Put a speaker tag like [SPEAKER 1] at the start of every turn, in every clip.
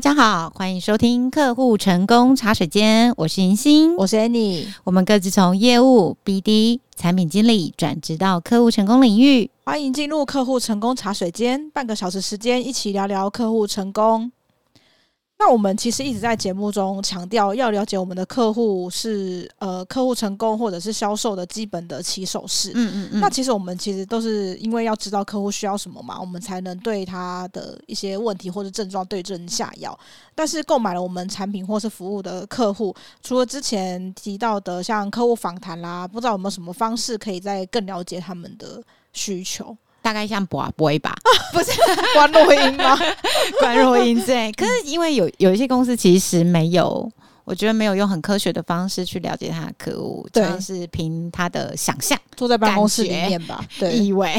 [SPEAKER 1] 家好，欢迎收听客户成功茶水间，我是银星，
[SPEAKER 2] 我是 Annie，
[SPEAKER 1] 我们各自从业务、BD、产品经理转职到客户成功领域，
[SPEAKER 2] 欢迎进入客户成功茶水间，半个小时时间一起聊聊客户成功。那我们其实一直在节目中强调，要了解我们的客户是呃客户成功或者是销售的基本的起手式。嗯嗯嗯。那其实我们其实都是因为要知道客户需要什么嘛，我们才能对他的一些问题或者症状对症下药。但是购买了我们产品或是服务的客户，除了之前提到的像客户访谈啦，不知道有没有什么方式可以再更了解他们的需求？
[SPEAKER 1] 大概像博博吧，
[SPEAKER 2] 不是关若音吗？
[SPEAKER 1] 关若音对，可是因为有有一些公司其实没有。我觉得没有用很科学的方式去了解他的客户，主要是凭他的想象，
[SPEAKER 2] 坐在办公室里面吧，对，
[SPEAKER 1] 以为。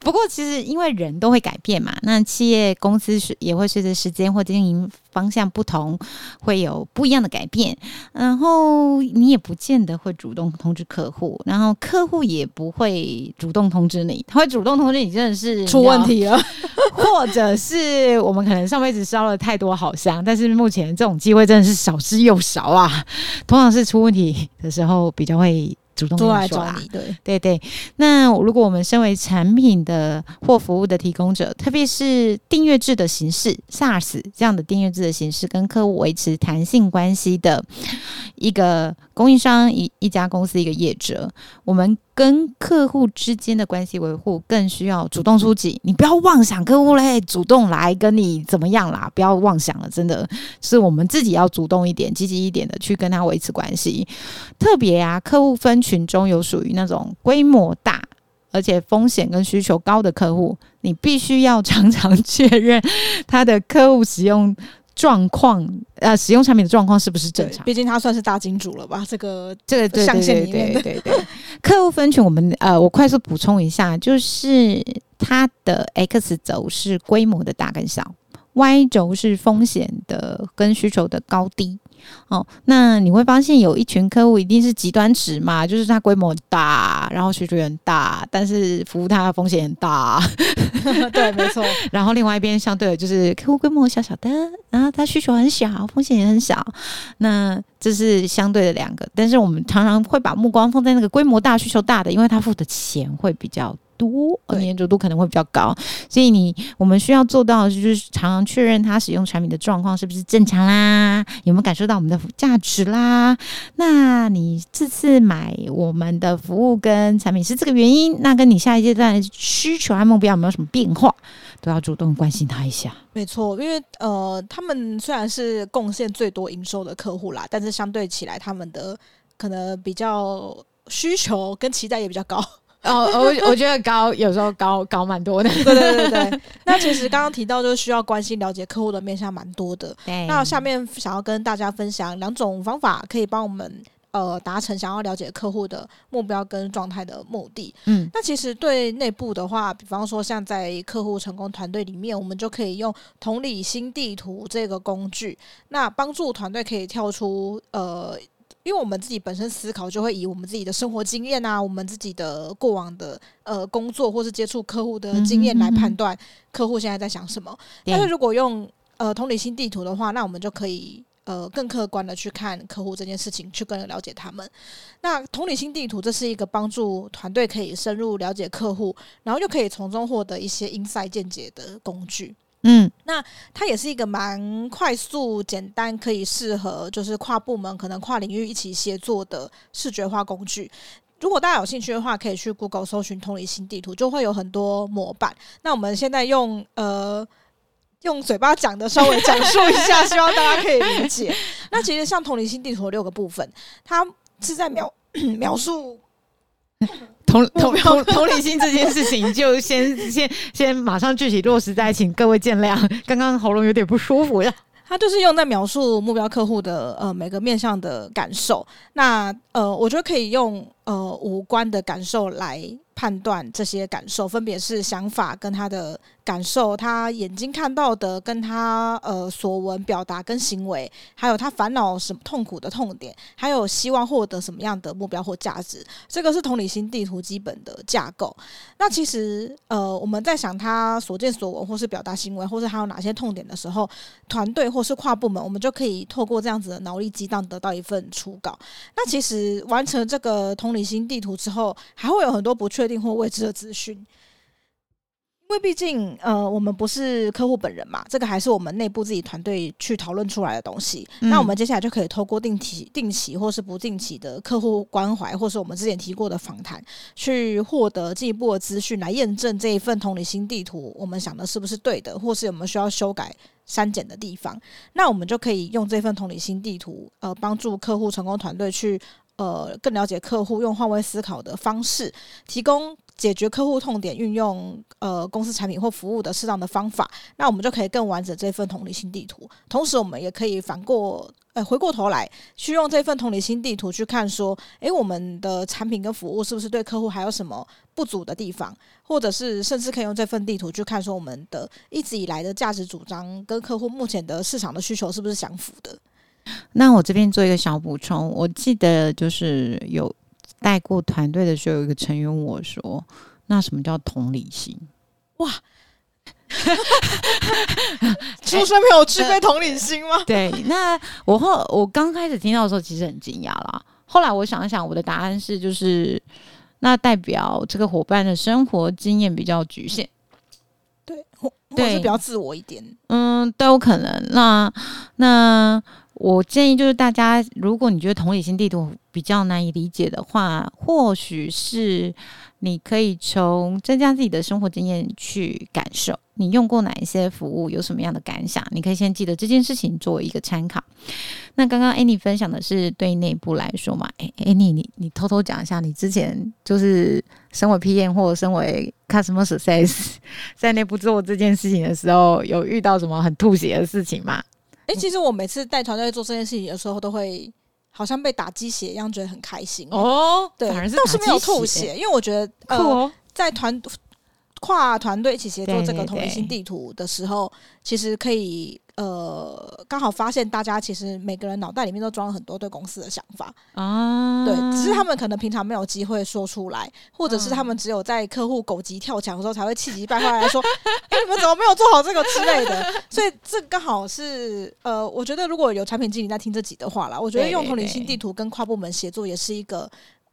[SPEAKER 1] 不过其实因为人都会改变嘛，那企业公司是也会随着时间或经营方向不同，会有不一样的改变。然后你也不见得会主动通知客户，然后客户也不会主动通知你，他会主动通知你，真的是
[SPEAKER 2] 出问题了，
[SPEAKER 1] 或者是我们可能上辈子烧了太多好香，但是目前这种机会真的是少之又少啊，通常是出问题的时候比较会主动说、啊、来找你。对对对，那如果我们身为产品的或服务的提供者，特别是订阅制的形式，SaaS 这样的订阅制的形式，跟客户维持弹性关系的一个供应商，一一家公司一个业者，我们。跟客户之间的关系维护更需要主动出击，你不要妄想客户嘞主动来跟你怎么样啦，不要妄想了，真的是我们自己要主动一点、积极一点的去跟他维持关系。特别啊，客户分群中有属于那种规模大而且风险跟需求高的客户，你必须要常常确认他的客户使用。状况呃，使用产品的状况是不是正常？
[SPEAKER 2] 毕竟他算是大金主了吧？这个
[SPEAKER 1] 这个象限里面，对对对，客户分群，我们呃，我快速补充一下，就是它的 X 轴是规模的大跟小，Y 轴是风险的跟需求的高低。哦，那你会发现有一群客户一定是极端值嘛，就是它规模大，然后需求很大，但是服务它的风险很大。
[SPEAKER 2] 对，没错。
[SPEAKER 1] 然后另外一边相对的就是客户规模小小的，然后它需求很小，风险也很小。那这是相对的两个，但是我们常常会把目光放在那个规模大、需求大的，因为它付的钱会比较多，而黏着度可能会比较高，所以你我们需要做到的就是常常确认他使用产品的状况是不是正常啦，有没有感受到我们的价值啦？那你这次买我们的服务跟产品是这个原因，那跟你下一阶段的需求和目标有没有什么变化，都要主动关心他一下。
[SPEAKER 2] 没错，因为呃，他们虽然是贡献最多营收的客户啦，但是相对起来，他们的可能比较需求跟期待也比较高。
[SPEAKER 1] 哦，我我觉得高有时候高高蛮多的，
[SPEAKER 2] 对对对对。那其实刚刚提到就是需要关心了解客户的面向蛮多的。对。那下面想要跟大家分享两种方法，可以帮我们呃达成想要了解客户的目标跟状态的目的。嗯。那其实对内部的话，比方说像在客户成功团队里面，我们就可以用同理心地图这个工具，那帮助团队可以跳出呃。因为我们自己本身思考，就会以我们自己的生活经验啊，我们自己的过往的呃工作或是接触客户的经验来判断客户现在在想什么。但是如果用呃同理心地图的话，那我们就可以呃更客观的去看客户这件事情，去更了解他们。那同理心地图这是一个帮助团队可以深入了解客户，然后又可以从中获得一些 insight 见解的工具。嗯，那它也是一个蛮快速、简单，可以适合就是跨部门、可能跨领域一起协作的视觉化工具。如果大家有兴趣的话，可以去 Google 搜寻“同理心地图”，就会有很多模板。那我们现在用呃用嘴巴讲的稍微讲述一下，希望大家可以理解。那其实像同理心地图有六个部分，它是在描 描述。
[SPEAKER 1] 同同同同理心这件事情，就先 先先马上具体落实在，请各位见谅，刚刚喉咙有点不舒服呀。
[SPEAKER 2] 他就是用在描述目标客户的呃每个面向的感受。那呃，我觉得可以用呃五官的感受来判断这些感受，分别是想法跟他的感受，他眼睛看到的跟他呃所闻表达跟行为，还有他烦恼什么痛苦的痛点，还有希望获得什么样的目标或价值，这个是同理心地图基本的架构。那其实呃我们在想他所见所闻或是表达行为，或是还有哪些痛点的时候，团队或是跨部门，我们就可以透过这样子的脑力激荡得到一份初稿。那其实完成这个同理心地图之后，还会有很多不确定或未知的资讯，因为毕竟呃，我们不是客户本人嘛，这个还是我们内部自己团队去讨论出来的东西。嗯、那我们接下来就可以透过定期、定期或是不定期的客户关怀，或是我们之前提过的访谈，去获得进一步的资讯，来验证这一份同理心地图，我们想的是不是对的，或是有没有需要修改、删减的地方。那我们就可以用这份同理心地图，呃，帮助客户成功团队去。呃，更了解客户，用换位思考的方式，提供解决客户痛点，运用呃公司产品或服务的适当的方法，那我们就可以更完整这份同理心地图。同时，我们也可以反过，呃，回过头来去用这份同理心地图去看，说，诶，我们的产品跟服务是不是对客户还有什么不足的地方，或者是甚至可以用这份地图去看，说我们的一直以来的价值主张跟客户目前的市场的需求是不是相符的。
[SPEAKER 1] 那我这边做一个小补充，我记得就是有带过团队的时候，有一个成员问我说：“那什么叫同理心？”哇，
[SPEAKER 2] 出生没有具备同理心吗？
[SPEAKER 1] 对，那我后我刚开始听到的时候，其实很惊讶啦。后来我想一想，我的答案是，就是那代表这个伙伴的生活经验比较局限，
[SPEAKER 2] 对，或者是比较自我一点，
[SPEAKER 1] 嗯，都有可能。那那。我建议就是大家，如果你觉得同理心地图比较难以理解的话，或许是你可以从增加自己的生活经验去感受，你用过哪一些服务，有什么样的感想，你可以先记得这件事情作为一个参考。那刚刚 Annie 分享的是对内部来说嘛，哎，Annie 你你偷偷讲一下，你之前就是身为 PM 或身为 Customer Success 在内部做这件事情的时候，有遇到什么很吐血的事情吗？
[SPEAKER 2] 哎、欸，其实我每次带团队做这件事情的时候，都会好像被打鸡血一样，觉得很开心
[SPEAKER 1] 哦。
[SPEAKER 2] 对，
[SPEAKER 1] 反而是
[SPEAKER 2] 倒是没有吐血，因为我觉得呃，哦、在团跨团队一起协作这个同理心地图的时候，其实可以。呃，刚好发现大家其实每个人脑袋里面都装了很多对公司的想法啊，对，只是他们可能平常没有机会说出来，或者是他们只有在客户狗急跳墙的时候才会气急败坏来说：“ 哎、欸，你们怎么没有做好这个之类的？”所以这刚好是呃，我觉得如果有产品经理在听这集的话啦，我觉得用同理心地图跟跨部门协作也是一个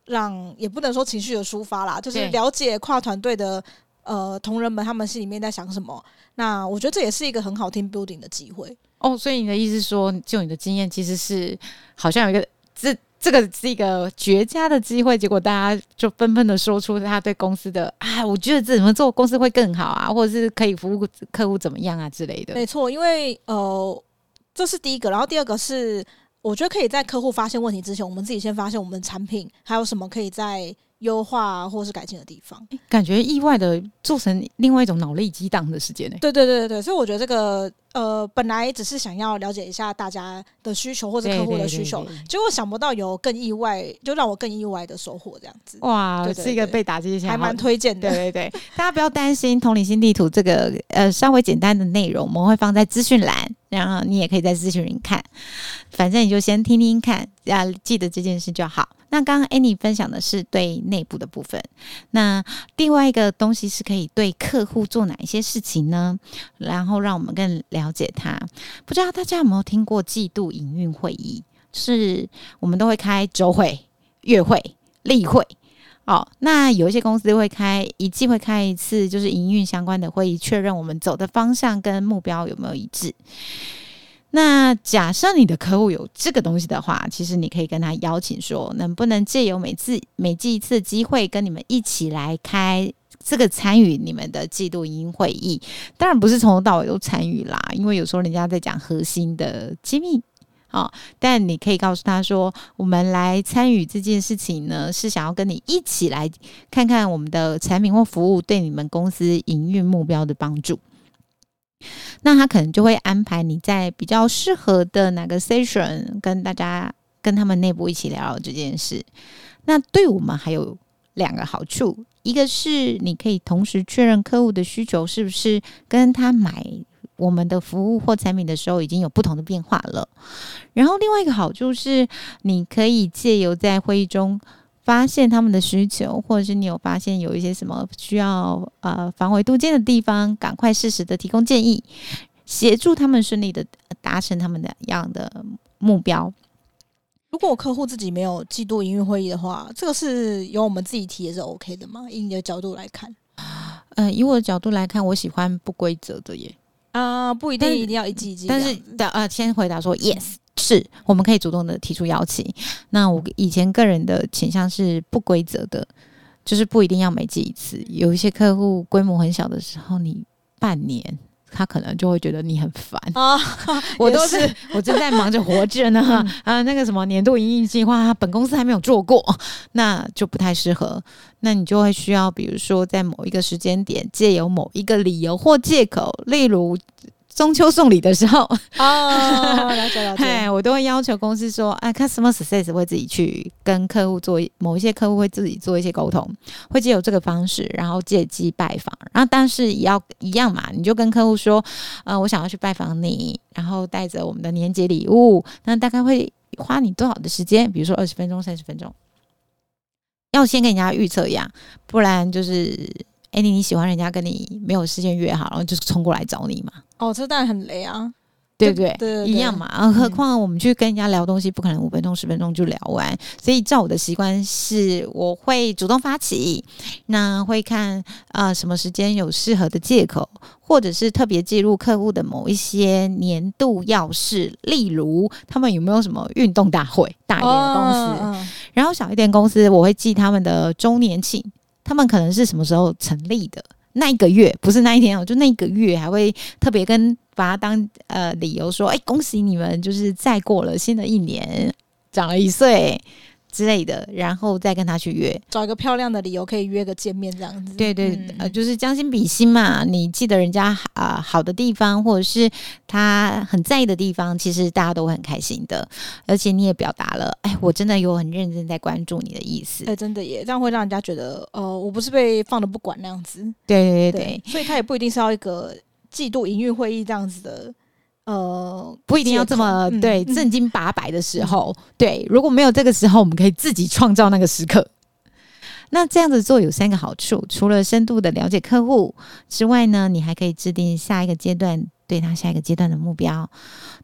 [SPEAKER 2] 让也不能说情绪的抒发啦，就是了解跨团队的。呃，同仁们他们心里面在想什么？那我觉得这也是一个很好 team building 的机会
[SPEAKER 1] 哦。所以你的意思说，就你的经验，其实是好像有一个这这个是一个绝佳的机会，结果大家就纷纷的说出他对公司的啊，我觉得这怎么做公司会更好啊，或者是可以服务客户怎么样啊之类的。
[SPEAKER 2] 没错，因为呃，这是第一个，然后第二个是我觉得可以在客户发现问题之前，我们自己先发现我们的产品还有什么可以在。优化或是改进的地方，
[SPEAKER 1] 感觉意外的做成另外一种脑力激荡的时间呢。
[SPEAKER 2] 对对对对，所以我觉得这个呃，本来只是想要了解一下大家的需求或者客户的需求，结果想不到有更意外，就让我更意外的收获这样子。哇，是
[SPEAKER 1] 一个被打击一下，
[SPEAKER 2] 还蛮推荐的。
[SPEAKER 1] 对对对，大家不要担心，同理心地图这个呃稍微简单的内容，我们会放在资讯栏，然后你也可以在咨询人看，反正你就先听听看，要记得这件事就好。那刚刚 Annie 分享的是对内部的部分，那另外一个东西是可以对客户做哪一些事情呢？然后让我们更了解他。不知道大家有没有听过季度营运会议？是我们都会开周会、月会、例会。哦，那有一些公司会开一季会开一次，就是营运相关的会议，确认我们走的方向跟目标有没有一致。那假设你的客户有这个东西的话，其实你可以跟他邀请说，能不能借由每次每季一次的机会，跟你们一起来开这个参与你们的季度营运会议。当然不是从头到尾都参与啦，因为有时候人家在讲核心的机密，哦，但你可以告诉他说，我们来参与这件事情呢，是想要跟你一起来看看我们的产品或服务对你们公司营运目标的帮助。那他可能就会安排你在比较适合的哪个 session 跟大家跟他们内部一起聊聊这件事。那对我们还有两个好处，一个是你可以同时确认客户的需求是不是跟他买我们的服务或产品的时候已经有不同的变化了。然后另外一个好处是，你可以借由在会议中发现他们的需求，或者是你有发现有一些什么需要呃防微杜渐的地方，赶快适时的提供建议，协助他们顺利的达成他们的样的目标。
[SPEAKER 2] 如果我客户自己没有季度营运会议的话，这个是由我们自己提也是 OK 的吗？以你的角度来看，
[SPEAKER 1] 嗯、呃，以我的角度来看，我喜欢不规则的耶。
[SPEAKER 2] 啊、呃，不一定一定要一季一季。
[SPEAKER 1] 但是的呃，先回答说 yes，是我们可以主动的提出邀请。那我以前个人的倾向是不规则的，就是不一定要每季一次。有一些客户规模很小的时候，你半年。他可能就会觉得你很烦啊，我都是，是 我正在忙着活着呢啊，那个什么年度营运计划，本公司还没有做过，那就不太适合。那你就会需要，比如说在某一个时间点，借由某一个理由或借口，例如。中秋送礼的时候，
[SPEAKER 2] 哦，了解了解，
[SPEAKER 1] 我都会要求公司说，哎，customer success 会自己去跟客户做某一些客户会自己做一些沟通，会借由这个方式，然后借机拜访，然后但是也要一样嘛，你就跟客户说，呃，我想要去拜访你，然后带着我们的年节礼物，那大概会花你多少的时间？比如说二十分钟、三十分钟，要先跟人家预测一样，不然就是。哎，你你喜欢人家跟你没有事先约好，然后就是冲过来找你嘛？
[SPEAKER 2] 哦，这当然很雷啊，
[SPEAKER 1] 对不对？对，一样嘛。嗯、何况我们去跟人家聊东西，不可能五分钟、十分钟就聊完。所以，照我的习惯是，我会主动发起，那会看啊、呃、什么时间有适合的借口，或者是特别记录客户的某一些年度要事，例如他们有没有什么运动大会，大一点的公司，哦、然后小一点公司，我会记他们的周年庆。他们可能是什么时候成立的？那一个月不是那一天哦，就那一个月还会特别跟把它当呃理由说，哎，恭喜你们，就是再过了新的一年，长了一岁。之类的，然后再跟他去约，
[SPEAKER 2] 找一个漂亮的理由可以约个见面，这样子。
[SPEAKER 1] 对对，嗯、呃，就是将心比心嘛。你记得人家啊、呃、好的地方，或者是他很在意的地方，其实大家都会很开心的。而且你也表达了，哎，我真的有很认真在关注你的意思。
[SPEAKER 2] 哎，真的耶，这样会让人家觉得，呃，我不是被放的不管那样子。
[SPEAKER 1] 对对对对，
[SPEAKER 2] 对，所以他也不一定是要一个季度营运会议这样子的。呃，
[SPEAKER 1] 不一定要这么、嗯、对正经八百的时候，
[SPEAKER 2] 嗯、
[SPEAKER 1] 对，如果没有这个时候，我们可以自己创造那个时刻。那这样子做有三个好处，除了深度的了解客户之外呢，你还可以制定下一个阶段对他下一个阶段的目标，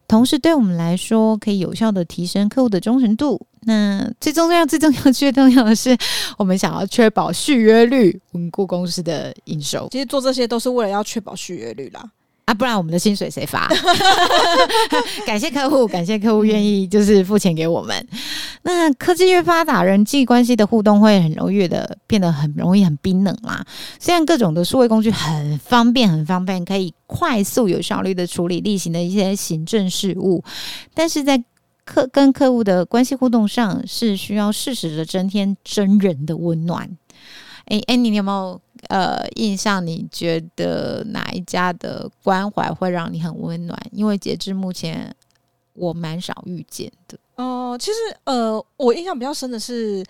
[SPEAKER 1] 同时对我们来说可以有效的提升客户的忠诚度。那最重要、最重要、最重要的是，我们想要确保续约率，稳固公司的营收。
[SPEAKER 2] 其实做这些都是为了要确保续约率啦。
[SPEAKER 1] 啊，不然我们的薪水谁发？感谢客户，感谢客户愿意就是付钱给我们。那科技越发达，人际关系的互动会很容易的变得很容易很冰冷啦。虽然各种的数位工具很方便，很方便，可以快速有效率的处理例行的一些行政事务，但是在客跟客户的关系互动上，是需要适时的增添真人的温暖。哎哎，你有没有？呃，印象你觉得哪一家的关怀会让你很温暖？因为截至目前，我蛮少遇见的。
[SPEAKER 2] 哦、呃，其实呃，我印象比较深的是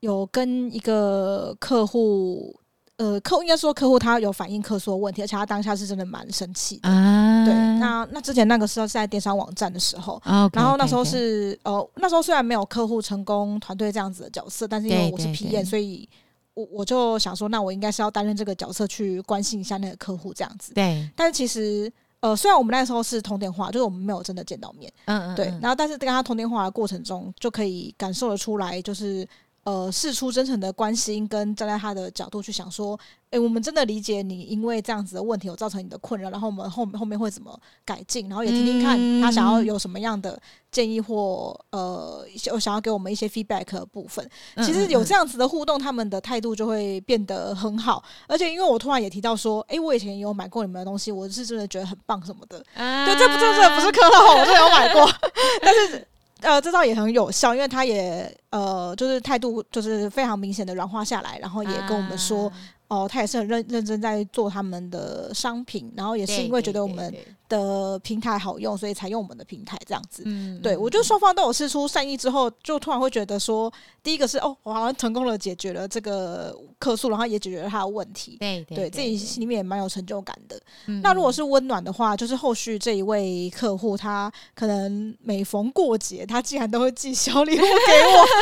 [SPEAKER 2] 有跟一个客户，呃，客户应该说客户他有反映客诉的问题，而且他当下是真的蛮生气的。啊，对，那那之前那个时候是在电商网站的时候，啊、okay, 然后那时候是 okay, okay. 呃，那时候虽然没有客户成功团队这样子的角色，但是因为我是 P 验所以。我我就想说，那我应该是要担任这个角色去关心一下那个客户这样子。
[SPEAKER 1] 对。
[SPEAKER 2] 但是其实，呃，虽然我们那时候是通电话，就是我们没有真的见到面。嗯，嗯嗯。对。然后，但是跟他通电话的过程中，就可以感受得出来，就是。呃，试出真诚的关心，跟站在他的角度去想说，诶，我们真的理解你，因为这样子的问题有造成你的困扰，然后我们后后面会怎么改进，然后也听听看他想要有什么样的建议或呃，想要给我们一些 feedback 的部分。其实有这样子的互动，他们的态度就会变得很好。而且因为我突然也提到说，诶，我以前有买过你们的东西，我是真的觉得很棒什么的。对，这不这这不是客套话，我真的有买过，但是。呃，这招也很有效，因为他也呃，就是态度就是非常明显的软化下来，然后也跟我们说。啊哦，他也是很认认真在做他们的商品，然后也是因为觉得我们的平台好用，所以才用我们的平台这样子。嗯，对，我觉得双方都有试出善意之后，就突然会觉得说，第一个是哦，我好像成功了解决了这个客诉，然后也解决了他的问题。对对，对，自己心里面也蛮有成就感的。嗯，那如果是温暖的话，就是后续这一位客户，他可能每逢过节，他竟然都会寄小礼物给我。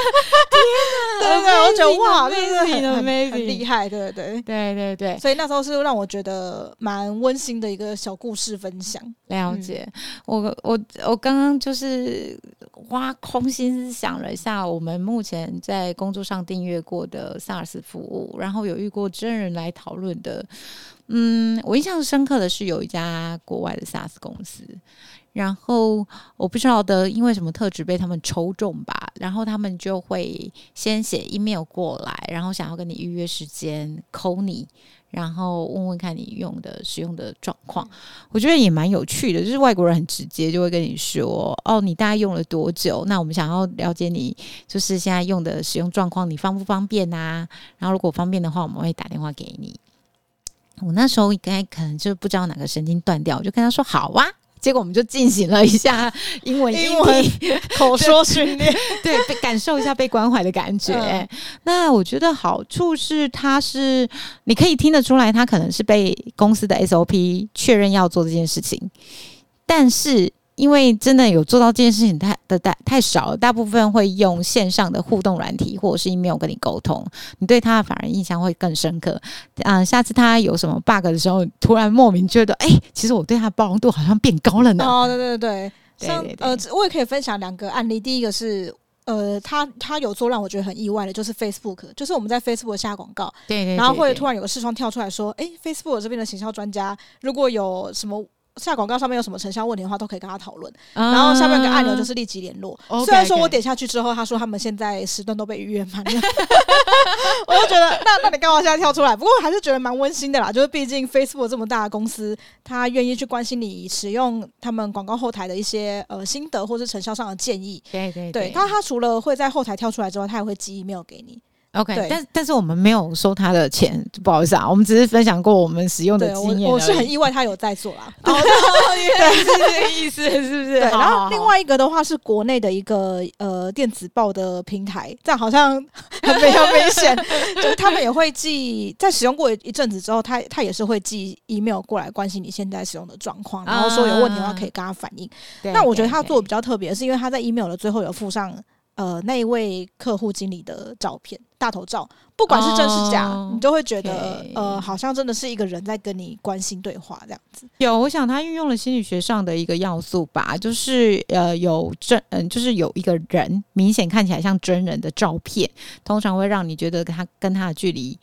[SPEAKER 2] 天哪，对对对，我觉得哇，真的很很厉害，对对对。
[SPEAKER 1] 对对对，
[SPEAKER 2] 所以那时候是让我觉得蛮温馨的一个小故事分享。
[SPEAKER 1] 了解，嗯、我我我刚刚就是挖空心思想了一下，我们目前在工作上订阅过的 SaaS 服务，然后有遇过真人来讨论的。嗯，我印象深刻的是有一家国外的 SaaS 公司。然后我不知道的因为什么特质被他们抽中吧，然后他们就会先写 email 过来，然后想要跟你预约时间，call 你，然后问问看你用的使用的状况。我觉得也蛮有趣的，就是外国人很直接，就会跟你说：“哦，你大概用了多久？那我们想要了解你就是现在用的使用状况，你方不方便啊？然后如果方便的话，我们会打电话给你。”我那时候应该可能就不知道哪个神经断掉，我就跟他说：“好啊。”结果我们就进行了一下英文英文
[SPEAKER 2] 口说训练，
[SPEAKER 1] 对，被感受一下被关怀的感觉。嗯、那我觉得好处是，他是你可以听得出来，他可能是被公司的 SOP 确认要做这件事情，但是。因为真的有做到这件事情太的太太少了，大部分会用线上的互动软体或者是 email 跟你沟通，你对他反而印象会更深刻。嗯、呃，下次他有什么 bug 的时候，突然莫名觉得，哎，其实我对他的包容度好像变高了呢。
[SPEAKER 2] 哦，对对对，像呃，我也可以分享两个案例。第一个是，呃，他他有做让我觉得很意外的，就是 Facebook，就是我们在 Facebook 下广告，对对，对对，然后会突然有个视窗跳出来说，哎，Facebook 这边的行销专家，如果有什么。下广告上面有什么成效问题的话，都可以跟他讨论。然后下面有个按钮就是立即联络。Uh, 虽然说我点下去之后，他说他们现在时段都被预约满了，我就觉得那那你干嘛现在跳出来？不过还是觉得蛮温馨的啦，就是毕竟 Facebook 这么大的公司，他愿意去关心你使用他们广告后台的一些呃心得或是成效上的建议。对对对，他他除了会在后台跳出来之外，他也会寄 email 给你。
[SPEAKER 1] OK，但但是我们没有收他的钱，不好意思啊，我们只是分享过我们使用的经验。
[SPEAKER 2] 我，我是很意外他有在做啦，
[SPEAKER 1] 对，是这个意思，是不是？对。
[SPEAKER 2] 然后另外一个的话是国内的一个呃电子报的平台，这样好像很没有危险，就是他们也会寄，在使用过一阵子之后，他他也是会寄 email 过来关心你现在使用的状况，然后说有问题的话可以跟他反映。那、啊、我觉得他做的比较特别，是因为他在 email 的最后有附上。呃，那一位客户经理的照片，大头照，不管是真是假，哦、你都会觉得、呃，好像真的是一个人在跟你关心对话这样子。
[SPEAKER 1] 有，我想他运用了心理学上的一个要素吧，就是呃，有真，嗯，就是有一个人明显看起来像真人的照片，通常会让你觉得他跟他的距离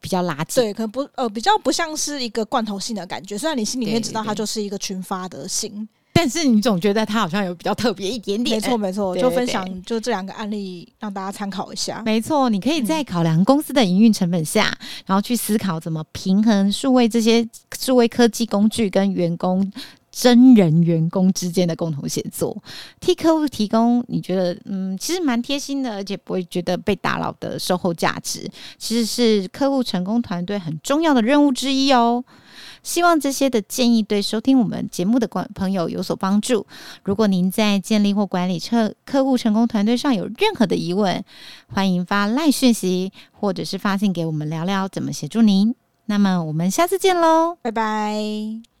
[SPEAKER 1] 比较拉近。
[SPEAKER 2] 对，可能不，呃，比较不像是一个罐头性的感觉，虽然你心里面知道他就是一个群发的信。
[SPEAKER 1] 但是你总觉得他好像有比较特别一点点，
[SPEAKER 2] 没错没错，就分享就这两个案例让大家参考一下。
[SPEAKER 1] 没错，你可以在考量公司的营运成本下，嗯、然后去思考怎么平衡数位这些数位科技工具跟员工真人员工之间的共同协作，替客户提供你觉得嗯其实蛮贴心的，而且不会觉得被打扰的售后价值，其实是客户成功团队很重要的任务之一哦。希望这些的建议对收听我们节目的观朋友有所帮助。如果您在建立或管理客客户成功团队上有任何的疑问，欢迎发赖讯息或者是发信给我们聊聊怎么协助您。那么我们下次见喽，
[SPEAKER 2] 拜拜。